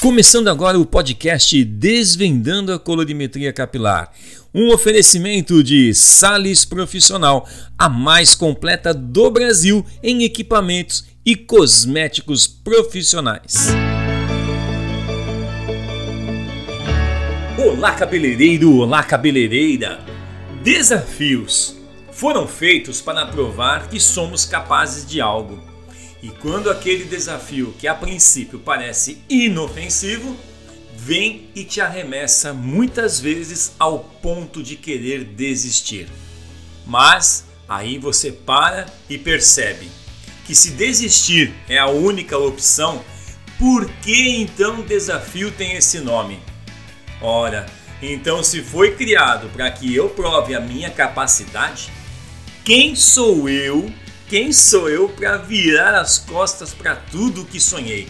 Começando agora o podcast Desvendando a Colorimetria Capilar, um oferecimento de Sales Profissional, a mais completa do Brasil em equipamentos e cosméticos profissionais. Olá, cabeleireiro! Olá, cabeleireira! Desafios foram feitos para provar que somos capazes de algo e quando aquele desafio, que a princípio parece inofensivo, vem e te arremessa muitas vezes ao ponto de querer desistir. Mas aí você para e percebe que se desistir é a única opção, por que então o desafio tem esse nome? Ora, então se foi criado para que eu prove a minha capacidade, quem sou eu quem sou eu para virar as costas para tudo o que sonhei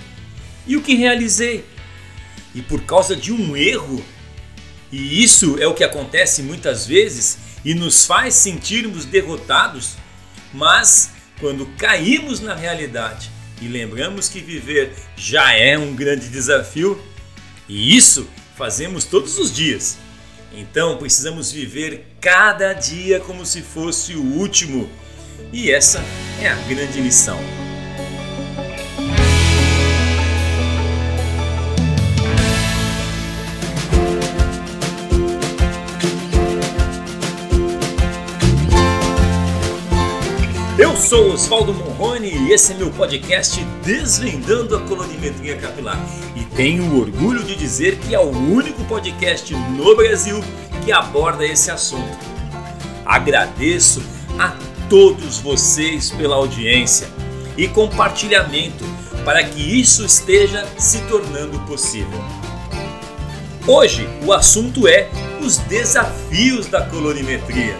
e o que realizei? E por causa de um erro, e isso é o que acontece muitas vezes e nos faz sentirmos derrotados, mas quando caímos na realidade e lembramos que viver já é um grande desafio, e isso fazemos todos os dias. Então precisamos viver cada dia como se fosse o último e essa é a grande lição. Eu sou Oswaldo Morrone e esse é meu podcast Desvendando a Colorimetria Capilar. E tenho o orgulho de dizer que é o único podcast no Brasil que aborda esse assunto. Agradeço a todos vocês pela audiência e compartilhamento para que isso esteja se tornando possível. Hoje o assunto é os desafios da colorimetria.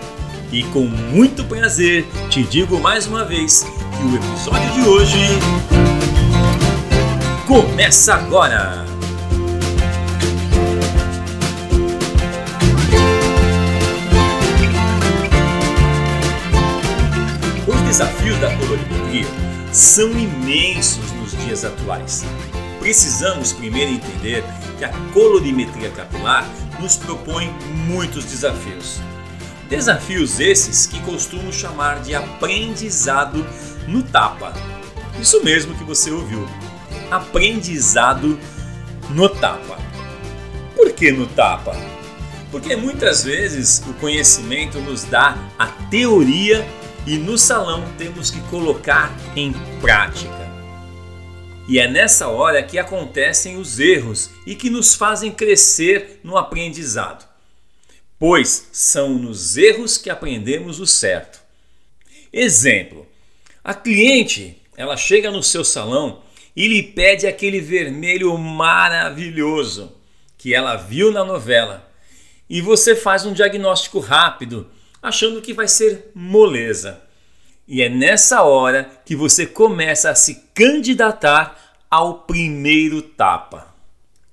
E com muito prazer te digo mais uma vez que o episódio de hoje começa agora! Desafios da colorimetria são imensos nos dias atuais. Precisamos primeiro entender que a colorimetria capilar nos propõe muitos desafios. Desafios esses que costumo chamar de aprendizado no tapa. Isso mesmo que você ouviu. Aprendizado no tapa. Por que no tapa? Porque muitas vezes o conhecimento nos dá a teoria e no salão temos que colocar em prática. E é nessa hora que acontecem os erros e que nos fazem crescer no aprendizado, pois são nos erros que aprendemos o certo. Exemplo: a cliente ela chega no seu salão e lhe pede aquele vermelho maravilhoso que ela viu na novela. E você faz um diagnóstico rápido achando que vai ser moleza. E é nessa hora que você começa a se candidatar ao primeiro tapa.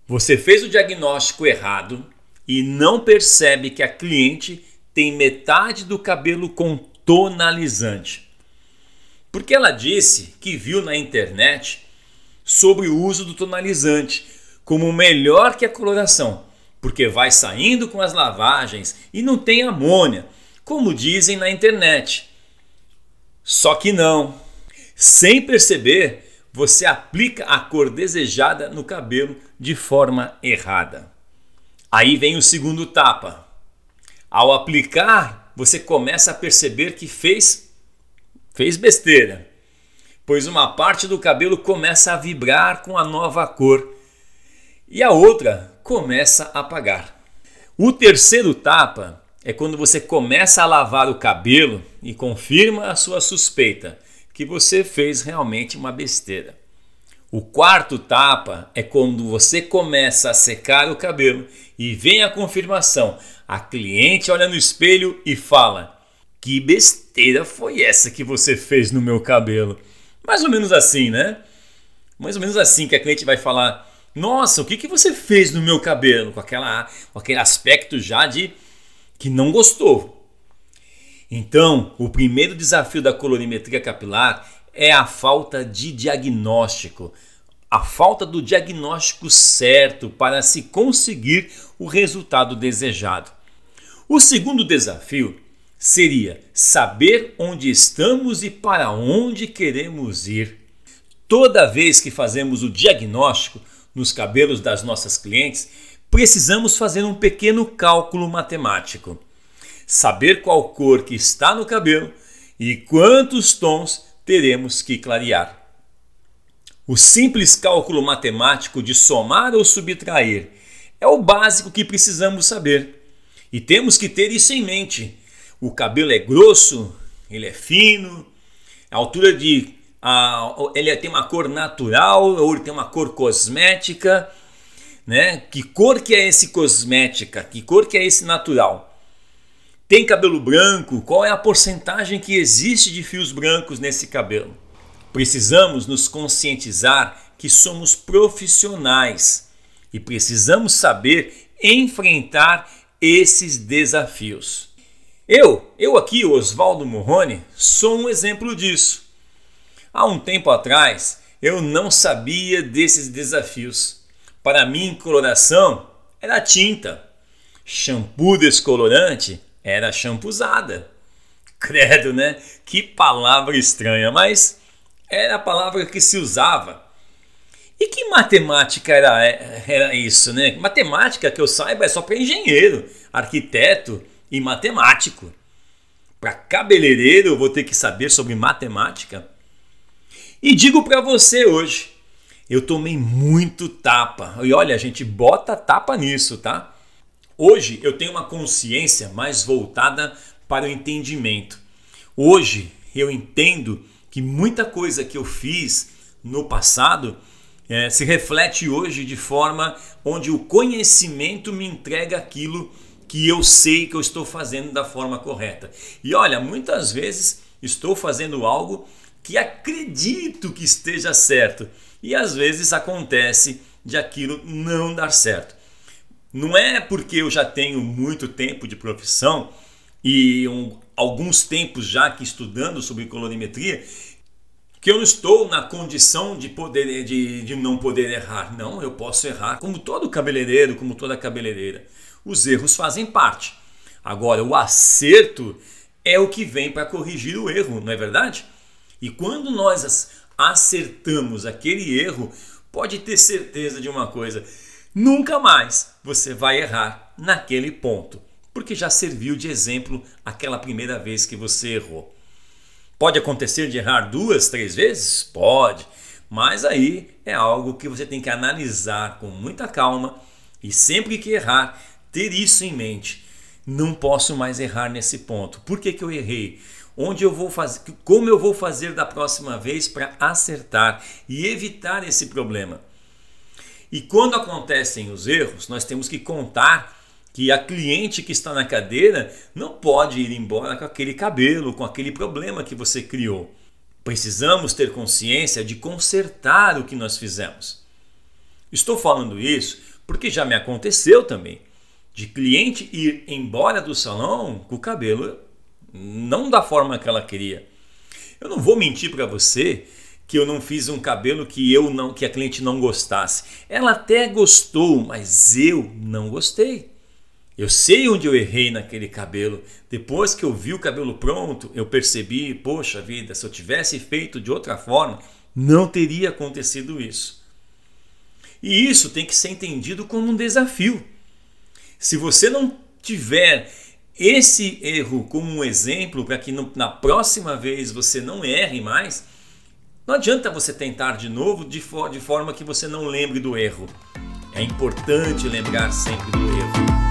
Você fez o diagnóstico errado e não percebe que a cliente tem metade do cabelo com tonalizante. Porque ela disse que viu na internet sobre o uso do tonalizante como melhor que a coloração, porque vai saindo com as lavagens e não tem amônia, como dizem na internet. Só que não. Sem perceber, você aplica a cor desejada no cabelo de forma errada. Aí vem o segundo tapa. Ao aplicar, você começa a perceber que fez fez besteira, pois uma parte do cabelo começa a vibrar com a nova cor e a outra começa a apagar. O terceiro tapa é quando você começa a lavar o cabelo e confirma a sua suspeita que você fez realmente uma besteira. O quarto tapa é quando você começa a secar o cabelo e vem a confirmação. A cliente olha no espelho e fala: Que besteira foi essa que você fez no meu cabelo? Mais ou menos assim, né? Mais ou menos assim que a cliente vai falar: Nossa, o que, que você fez no meu cabelo? Com, aquela, com aquele aspecto já de que não gostou. Então, o primeiro desafio da colorimetria capilar é a falta de diagnóstico. a falta do diagnóstico certo para se conseguir o resultado desejado. O segundo desafio seria saber onde estamos e para onde queremos ir. Toda vez que fazemos o diagnóstico nos cabelos das nossas clientes, precisamos fazer um pequeno cálculo matemático. Saber qual cor que está no cabelo e quantos tons teremos que clarear. O simples cálculo matemático de somar ou subtrair é o básico que precisamos saber. E temos que ter isso em mente. O cabelo é grosso, ele é fino, a altura de. A, ele tem uma cor natural ou ele tem uma cor cosmética. Né? Que cor que é esse cosmética? Que cor que é esse natural? Tem cabelo branco? Qual é a porcentagem que existe de fios brancos nesse cabelo? Precisamos nos conscientizar que somos profissionais e precisamos saber enfrentar esses desafios. Eu, eu aqui, Oswaldo Morrone, sou um exemplo disso. Há um tempo atrás, eu não sabia desses desafios. Para mim, coloração era tinta. Shampoo descolorante era champuzada. Credo, né? Que palavra estranha, mas era a palavra que se usava. E que matemática era, era isso, né? Matemática, que eu saiba, é só para engenheiro, arquiteto e matemático. Para cabeleireiro, eu vou ter que saber sobre matemática. E digo para você hoje, eu tomei muito tapa. E olha, a gente bota tapa nisso, tá? Hoje eu tenho uma consciência mais voltada para o entendimento. Hoje eu entendo que muita coisa que eu fiz no passado é, se reflete hoje de forma onde o conhecimento me entrega aquilo que eu sei que eu estou fazendo da forma correta. E olha, muitas vezes estou fazendo algo que acredito que esteja certo e às vezes acontece de aquilo não dar certo. Não é porque eu já tenho muito tempo de profissão e um, alguns tempos já que estudando sobre colorimetria que eu não estou na condição de poder de, de não poder errar. Não, eu posso errar, como todo cabeleireiro, como toda cabeleireira. Os erros fazem parte. Agora, o acerto é o que vem para corrigir o erro, não é verdade? E quando nós acertamos aquele erro, pode ter certeza de uma coisa: nunca mais você vai errar naquele ponto, porque já serviu de exemplo aquela primeira vez que você errou. Pode acontecer de errar duas, três vezes? Pode, mas aí é algo que você tem que analisar com muita calma e sempre que errar, ter isso em mente. Não posso mais errar nesse ponto. Por que, que eu errei? Onde eu vou fazer, como eu vou fazer da próxima vez para acertar e evitar esse problema? E quando acontecem os erros, nós temos que contar que a cliente que está na cadeira não pode ir embora com aquele cabelo, com aquele problema que você criou. Precisamos ter consciência de consertar o que nós fizemos. Estou falando isso porque já me aconteceu também de cliente ir embora do salão com o cabelo não da forma que ela queria. Eu não vou mentir para você que eu não fiz um cabelo que eu não que a cliente não gostasse. Ela até gostou, mas eu não gostei. Eu sei onde eu errei naquele cabelo. Depois que eu vi o cabelo pronto, eu percebi, poxa vida, se eu tivesse feito de outra forma, não teria acontecido isso. E isso tem que ser entendido como um desafio. Se você não tiver esse erro como um exemplo para que na próxima vez você não erre mais, não adianta você tentar de novo de, de forma que você não lembre do erro. É importante lembrar sempre do erro.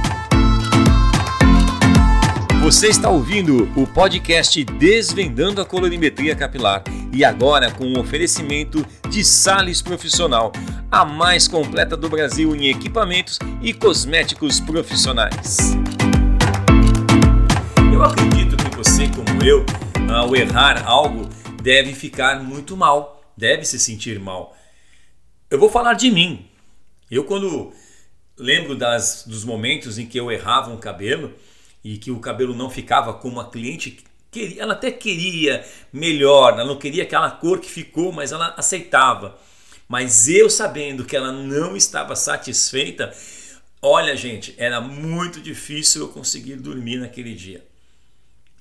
Você está ouvindo o podcast Desvendando a Colorimetria Capilar e agora com um oferecimento de Sales Profissional, a mais completa do Brasil em equipamentos e cosméticos profissionais. Eu acredito que você, como eu, ao errar algo, deve ficar muito mal, deve se sentir mal. Eu vou falar de mim. Eu, quando lembro das, dos momentos em que eu errava um cabelo, e que o cabelo não ficava como a cliente queria. Ela até queria melhor, ela não queria aquela cor que ficou, mas ela aceitava. Mas eu sabendo que ela não estava satisfeita, olha, gente, era muito difícil eu conseguir dormir naquele dia.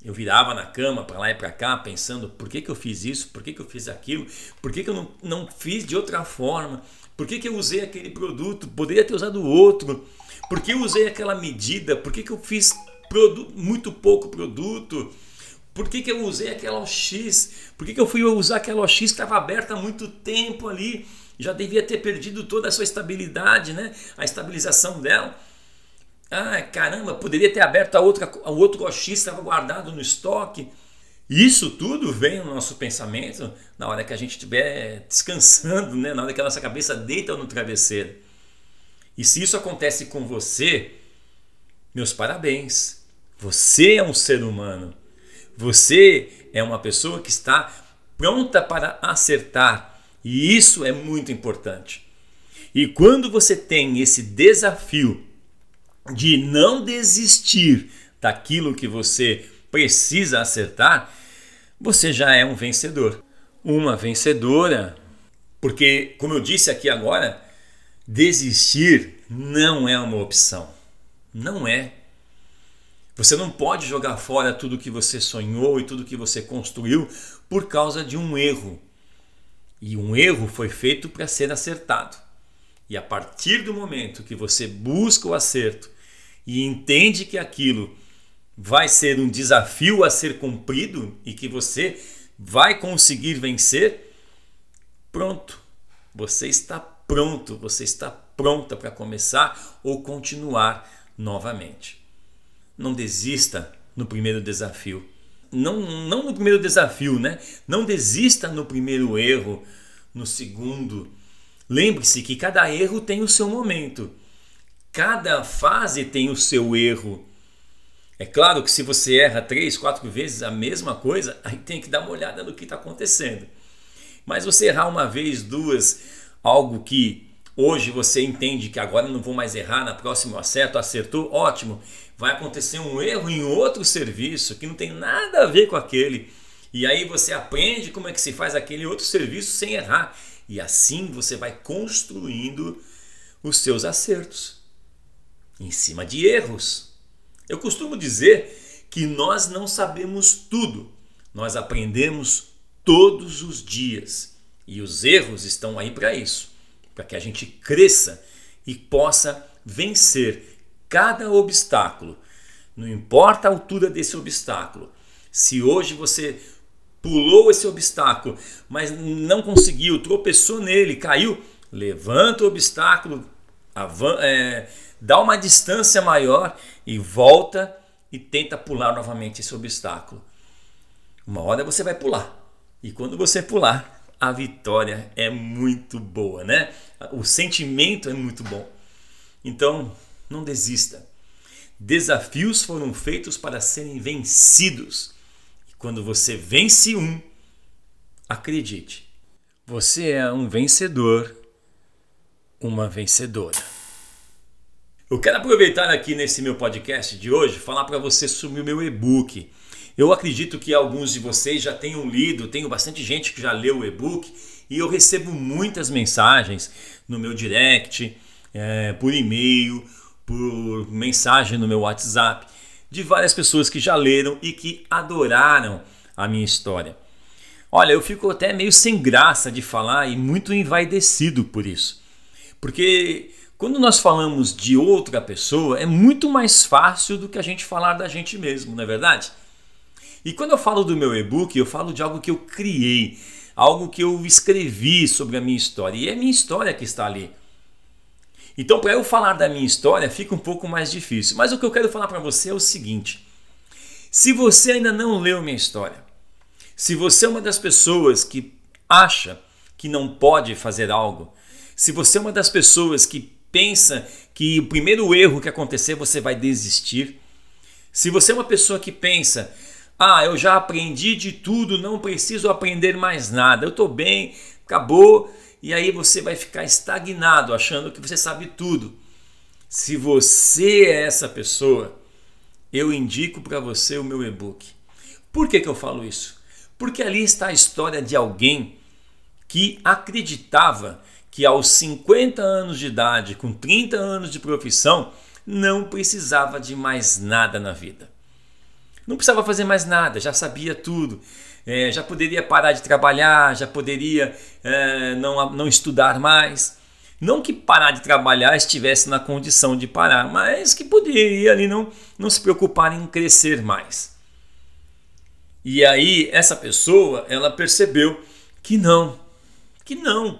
Eu virava na cama para lá e para cá, pensando por que, que eu fiz isso, por que, que eu fiz aquilo, por que, que eu não, não fiz de outra forma, por que, que eu usei aquele produto, poderia ter usado outro, por que eu usei aquela medida, por que, que eu fiz muito pouco produto, por que, que eu usei aquela OX, por que, que eu fui usar aquela OX que estava aberta há muito tempo ali, já devia ter perdido toda a sua estabilidade, né? a estabilização dela. Ah, caramba, poderia ter aberto a outra, a outro OX estava guardado no estoque. Isso tudo vem no nosso pensamento na hora que a gente estiver descansando, né? na hora que a nossa cabeça deita no travesseiro. E se isso acontece com você, meus parabéns. Você é um ser humano. Você é uma pessoa que está pronta para acertar. E isso é muito importante. E quando você tem esse desafio de não desistir daquilo que você precisa acertar, você já é um vencedor. Uma vencedora, porque, como eu disse aqui agora, desistir não é uma opção. Não é. Você não pode jogar fora tudo que você sonhou e tudo que você construiu por causa de um erro. E um erro foi feito para ser acertado. E a partir do momento que você busca o acerto e entende que aquilo vai ser um desafio a ser cumprido e que você vai conseguir vencer, pronto, você está pronto, você está pronta para começar ou continuar novamente. Não desista no primeiro desafio. Não, não no primeiro desafio, né? Não desista no primeiro erro, no segundo. Lembre-se que cada erro tem o seu momento. Cada fase tem o seu erro. É claro que se você erra três, quatro vezes a mesma coisa, aí tem que dar uma olhada no que está acontecendo. Mas você errar uma vez, duas, algo que hoje você entende que agora não vou mais errar, na próxima eu acerto, acertou, ótimo. Vai acontecer um erro em outro serviço que não tem nada a ver com aquele. E aí você aprende como é que se faz aquele outro serviço sem errar. E assim você vai construindo os seus acertos em cima de erros. Eu costumo dizer que nós não sabemos tudo, nós aprendemos todos os dias e os erros estão aí para isso para que a gente cresça e possa vencer cada obstáculo. Não importa a altura desse obstáculo. Se hoje você pulou esse obstáculo, mas não conseguiu, tropeçou nele, caiu, levanta o obstáculo, é, dá uma distância maior e volta e tenta pular novamente esse obstáculo. Uma hora você vai pular. E quando você pular, a vitória é muito boa, né? O sentimento é muito bom. Então, não desista. Desafios foram feitos para serem vencidos. E quando você vence um, acredite, você é um vencedor, uma vencedora. Eu quero aproveitar aqui nesse meu podcast de hoje falar para você sobre o meu e-book. Eu acredito que alguns de vocês já tenham lido, tenho bastante gente que já leu o e-book e eu recebo muitas mensagens no meu direct, é, por e-mail, por mensagem no meu WhatsApp, de várias pessoas que já leram e que adoraram a minha história. Olha, eu fico até meio sem graça de falar e muito envaidecido por isso. Porque quando nós falamos de outra pessoa, é muito mais fácil do que a gente falar da gente mesmo, não é verdade? E quando eu falo do meu e-book, eu falo de algo que eu criei, algo que eu escrevi sobre a minha história, e é a minha história que está ali. Então, para eu falar da minha história, fica um pouco mais difícil. Mas o que eu quero falar para você é o seguinte: se você ainda não leu minha história, se você é uma das pessoas que acha que não pode fazer algo, se você é uma das pessoas que pensa que o primeiro erro que acontecer você vai desistir, se você é uma pessoa que pensa, ah, eu já aprendi de tudo, não preciso aprender mais nada, eu estou bem, acabou, e aí você vai ficar estagnado achando que você sabe tudo. Se você é essa pessoa, eu indico para você o meu e-book. Por que, que eu falo isso? Porque ali está a história de alguém que acreditava que aos 50 anos de idade, com 30 anos de profissão, não precisava de mais nada na vida. Não precisava fazer mais nada, já sabia tudo. É, já poderia parar de trabalhar, já poderia é, não, não estudar mais. Não que parar de trabalhar estivesse na condição de parar, mas que poderia ali não, não se preocupar em crescer mais. E aí essa pessoa, ela percebeu que não, que não,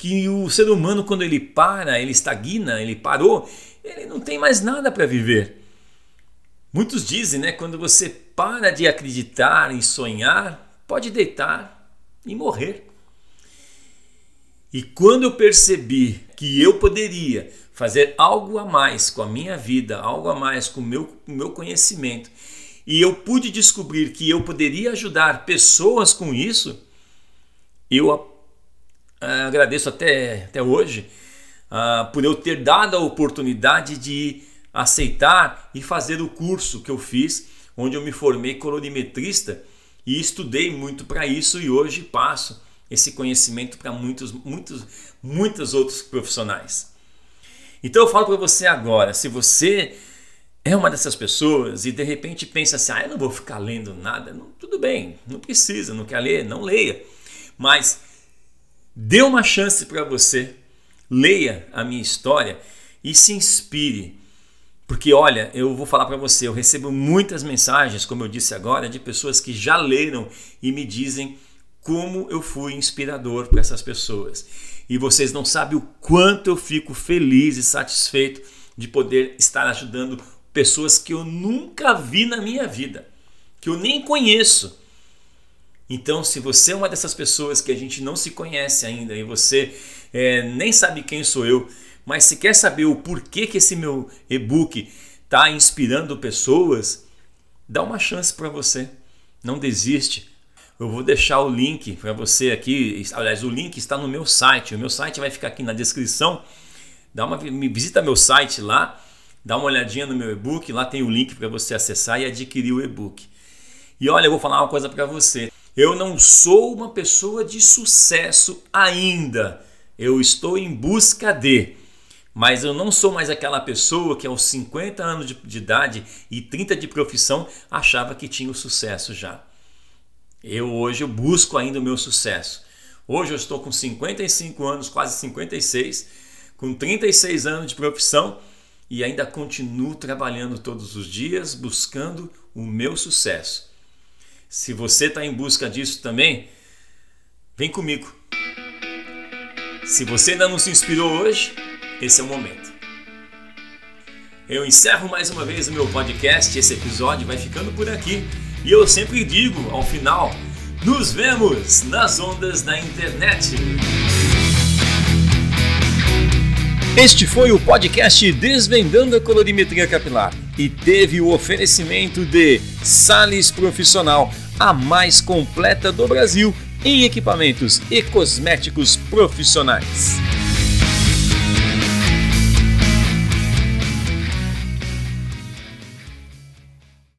que o ser humano quando ele para, ele estagna, ele parou, ele não tem mais nada para viver. Muitos dizem, né, quando você para de acreditar e sonhar, pode deitar e morrer. E quando eu percebi que eu poderia fazer algo a mais com a minha vida, algo a mais com o meu, meu conhecimento, e eu pude descobrir que eu poderia ajudar pessoas com isso, eu uh, agradeço até, até hoje uh, por eu ter dado a oportunidade de aceitar e fazer o curso que eu fiz, onde eu me formei colorimetrista e estudei muito para isso e hoje passo esse conhecimento para muitos, muitos, muitos outros profissionais. Então eu falo para você agora, se você é uma dessas pessoas e de repente pensa assim, ah, eu não vou ficar lendo nada, não, tudo bem, não precisa, não quer ler, não leia, mas Dê uma chance para você, leia a minha história e se inspire. Porque olha, eu vou falar para você, eu recebo muitas mensagens, como eu disse agora, de pessoas que já leram e me dizem como eu fui inspirador para essas pessoas. E vocês não sabem o quanto eu fico feliz e satisfeito de poder estar ajudando pessoas que eu nunca vi na minha vida, que eu nem conheço então, se você é uma dessas pessoas que a gente não se conhece ainda e você é, nem sabe quem sou eu, mas se quer saber o porquê que esse meu e-book está inspirando pessoas, dá uma chance para você. Não desiste. Eu vou deixar o link para você aqui. Aliás, o link está no meu site. O meu site vai ficar aqui na descrição. Dá uma visita meu site lá, dá uma olhadinha no meu e-book. Lá tem o link para você acessar e adquirir o e-book. E olha, eu vou falar uma coisa para você. Eu não sou uma pessoa de sucesso ainda. Eu estou em busca de. Mas eu não sou mais aquela pessoa que aos 50 anos de, de idade e 30 de profissão achava que tinha o sucesso já. Eu hoje eu busco ainda o meu sucesso. Hoje eu estou com 55 anos, quase 56, com 36 anos de profissão e ainda continuo trabalhando todos os dias buscando o meu sucesso. Se você está em busca disso também, vem comigo. Se você ainda não se inspirou hoje, esse é o momento. Eu encerro mais uma vez o meu podcast. Esse episódio vai ficando por aqui. E eu sempre digo ao final: nos vemos nas ondas da internet. Este foi o podcast Desvendando a Colorimetria Capilar e teve o oferecimento de Sales Profissional, a mais completa do Brasil em equipamentos e cosméticos profissionais.